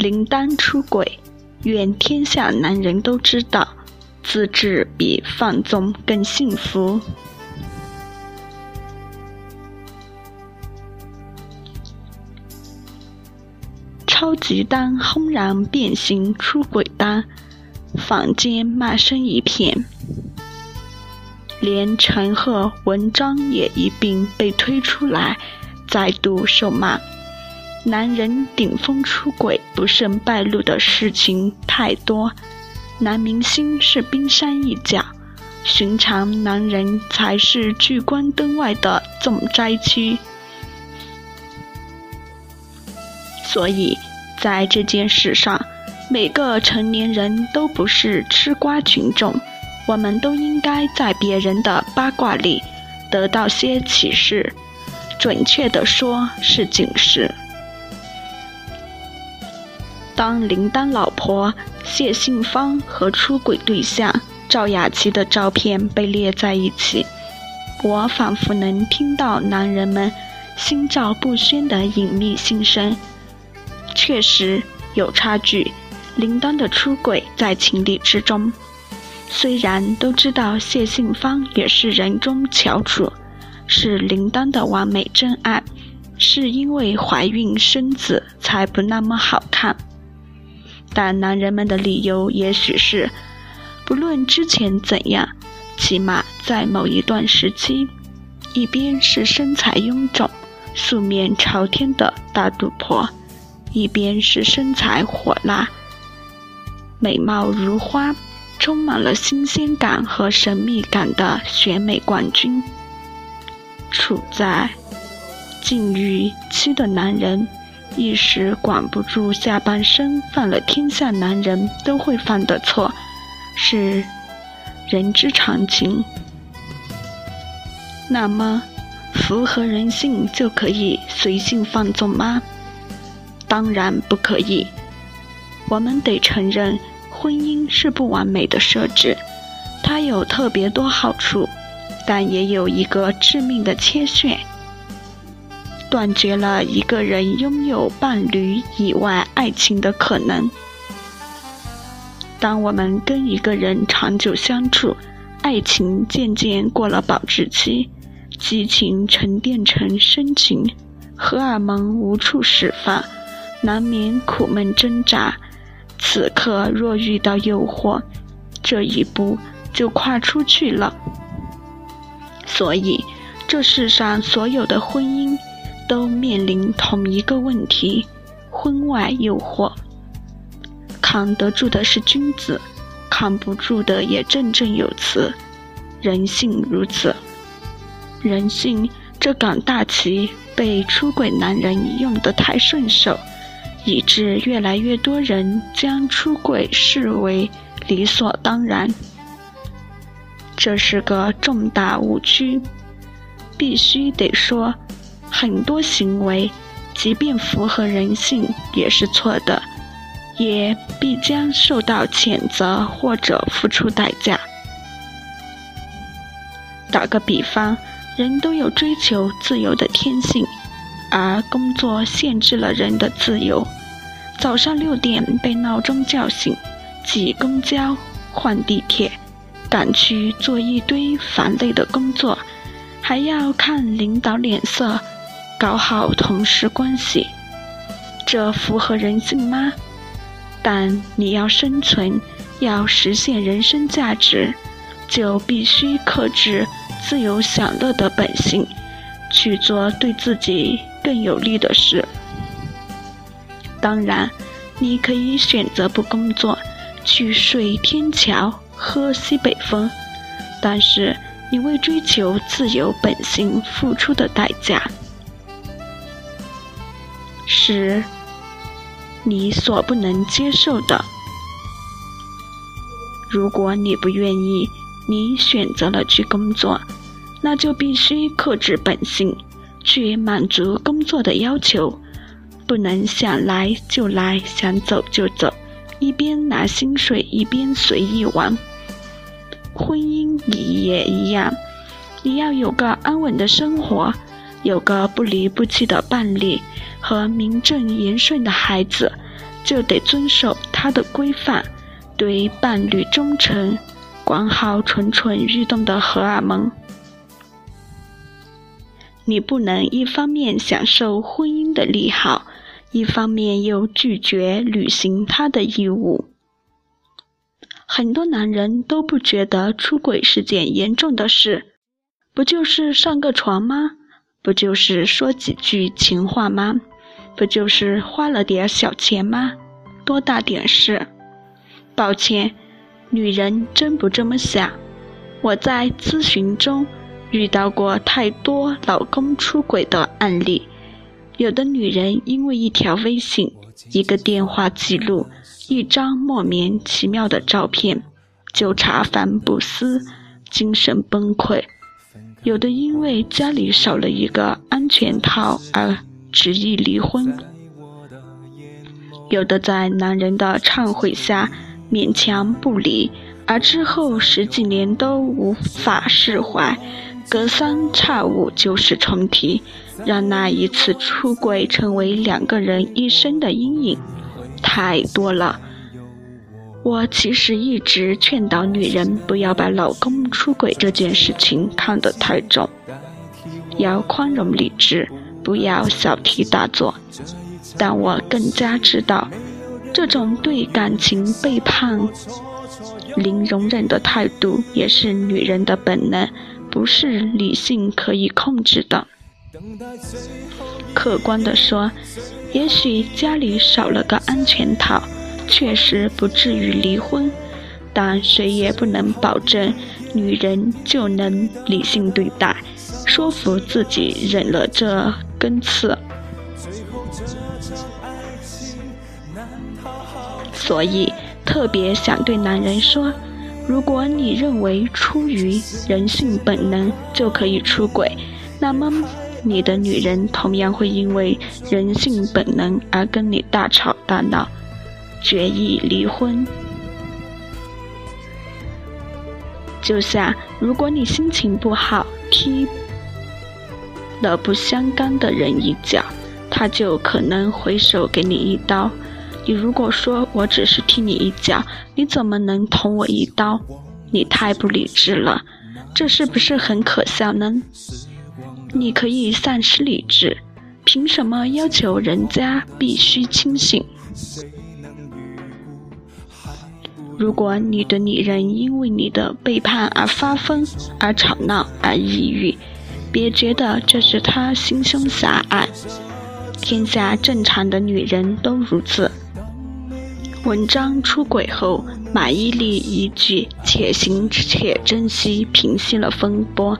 林丹出轨，愿天下男人都知道，自制比放纵更幸福。超级丹轰然变形出轨丹，坊间骂声一片，连陈赫文章也一并被推出来，再度受骂。男人顶风出轨不慎败露的事情太多，男明星是冰山一角，寻常男人才是聚光灯外的重灾区，所以。在这件事上，每个成年人都不是吃瓜群众，我们都应该在别人的八卦里得到些启示，准确的说是警示。当林丹老婆谢杏芳和出轨对象赵雅琪的照片被列在一起，我仿佛能听到男人们心照不宣的隐秘心声。确实有差距，林丹的出轨在情理之中。虽然都知道谢杏芳也是人中翘楚，是林丹的完美真爱，是因为怀孕生子才不那么好看。但男人们的理由也许是，不论之前怎样，起码在某一段时期，一边是身材臃肿、素面朝天的大肚婆。一边是身材火辣、美貌如花、充满了新鲜感和神秘感的选美冠军，处在禁欲期的男人一时管不住下半身，犯了天下男人都会犯的错，是人之常情。那么，符合人性就可以随性放纵吗？当然不可以，我们得承认，婚姻是不完美的设置，它有特别多好处，但也有一个致命的缺陷，断绝了一个人拥有伴侣以外爱情的可能。当我们跟一个人长久相处，爱情渐渐过了保质期，激情沉淀成深情，荷尔蒙无处释放。难免苦闷挣扎，此刻若遇到诱惑，这一步就跨出去了。所以，这世上所有的婚姻都面临同一个问题：婚外诱惑。扛得住的是君子，扛不住的也振振有词。人性如此，人性这杆大旗被出轨男人用得太顺手。以致越来越多人将出轨视为理所当然，这是个重大误区。必须得说，很多行为，即便符合人性，也是错的，也必将受到谴责或者付出代价。打个比方，人都有追求自由的天性。而工作限制了人的自由。早上六点被闹钟叫醒，挤公交、换地铁，赶去做一堆烦累的工作，还要看领导脸色，搞好同事关系。这符合人性吗？但你要生存，要实现人生价值，就必须克制自由享乐的本性，去做对自己。更有利的事。当然，你可以选择不工作，去睡天桥，喝西北风。但是，你为追求自由本性付出的代价，是你所不能接受的。如果你不愿意，你选择了去工作，那就必须克制本性。去满足工作的要求，不能想来就来，想走就走，一边拿薪水一边随意玩。婚姻也一样，你要有个安稳的生活，有个不离不弃的伴侣和名正言顺的孩子，就得遵守他的规范，对伴侣忠诚，管好蠢蠢欲动的荷尔蒙。你不能一方面享受婚姻的利好，一方面又拒绝履行他的义务。很多男人都不觉得出轨是件严重的事，不就是上个床吗？不就是说几句情话吗？不就是花了点小钱吗？多大点事？抱歉，女人真不这么想。我在咨询中遇到过太多老公出轨的案例，有的女人因为一条微信、一个电话记录。一张莫名其妙的照片，就茶饭不思，精神崩溃；有的因为家里少了一个安全套而执意离婚；有的在男人的忏悔下勉强不离，而之后十几年都无法释怀，隔三差五旧事重提，让那一次出轨成为两个人一生的阴影。太多了，我其实一直劝导女人不要把老公出轨这件事情看得太重，要宽容理智，不要小题大做。但我更加知道，这种对感情背叛零容忍的态度，也是女人的本能，不是理性可以控制的。客观地说。也许家里少了个安全套，确实不至于离婚，但谁也不能保证女人就能理性对待，说服自己忍了这根刺。所以，特别想对男人说：如果你认为出于人性本能就可以出轨，那么。你的女人同样会因为人性本能而跟你大吵大闹，决意离婚。就像如果你心情不好，踢了不相干的人一脚，他就可能回手给你一刀。你如果说我只是踢你一脚，你怎么能捅我一刀？你太不理智了，这是不是很可笑呢？你可以丧失理智，凭什么要求人家必须清醒？如果你的女人因为你的背叛而发疯、而吵闹、而抑郁，别觉得这是她心胸狭隘，天下正常的女人都如此。文章出轨后，马伊琍一句“且行且珍惜”平息了风波。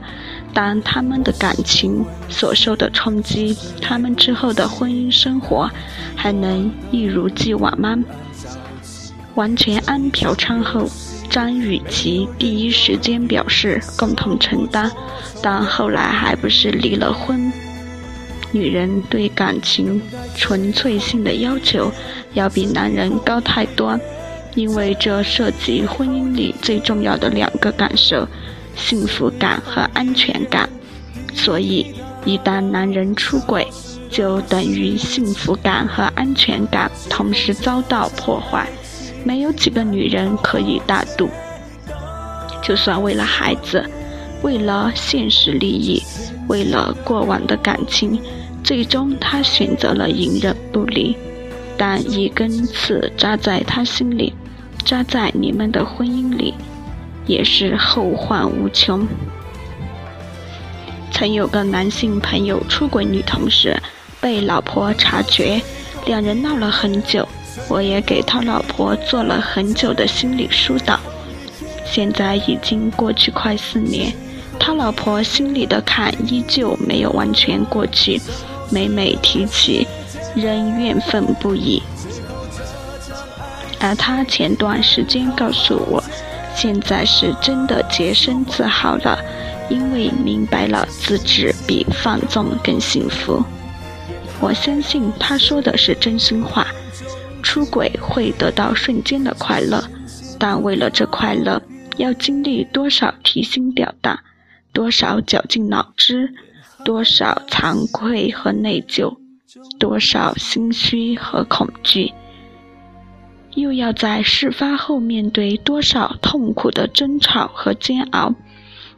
但他们的感情所受的冲击，他们之后的婚姻生活还能一如既往吗？王全安嫖娼后，张雨绮第一时间表示共同承担，但后来还不是离了婚。女人对感情纯粹性的要求要比男人高太多，因为这涉及婚姻里最重要的两个感受。幸福感和安全感，所以一旦男人出轨，就等于幸福感和安全感同时遭到破坏。没有几个女人可以大度，就算为了孩子，为了现实利益，为了过往的感情，最终他选择了隐忍不离。但一根刺扎在他心里，扎在你们的婚姻里。也是后患无穷。曾有个男性朋友出轨女同事，被老婆察觉，两人闹了很久。我也给他老婆做了很久的心理疏导。现在已经过去快四年，他老婆心里的坎依旧没有完全过去，每每提起，仍怨愤不已。而他前段时间告诉我。现在是真的洁身自好了，因为明白了自制比放纵更幸福。我相信他说的是真心话。出轨会得到瞬间的快乐，但为了这快乐，要经历多少提心吊胆，多少绞尽脑汁，多少惭愧和内疚，多少心虚和恐惧。又要在事发后面对多少痛苦的争吵和煎熬，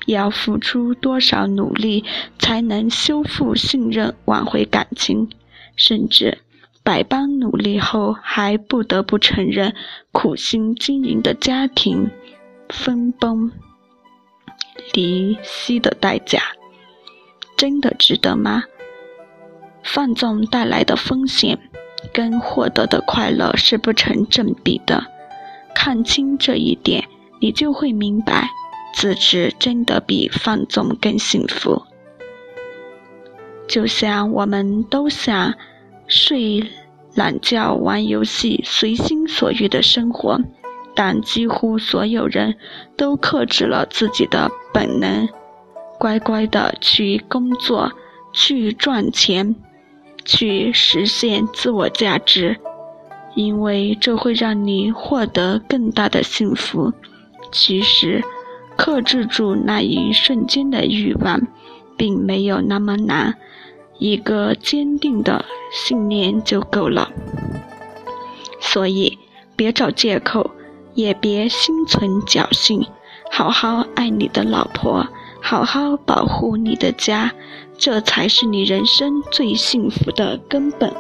要付出多少努力才能修复信任、挽回感情，甚至百般努力后还不得不承认苦心经营的家庭分崩离析的代价，真的值得吗？放纵带来的风险。跟获得的快乐是不成正比的，看清这一点，你就会明白，自制真的比放纵更幸福。就像我们都想睡懒觉、玩游戏、随心所欲的生活，但几乎所有人都克制了自己的本能，乖乖的去工作，去赚钱。去实现自我价值，因为这会让你获得更大的幸福。其实，克制住那一瞬间的欲望，并没有那么难，一个坚定的信念就够了。所以，别找借口，也别心存侥幸，好好爱你的老婆。好好保护你的家，这才是你人生最幸福的根本。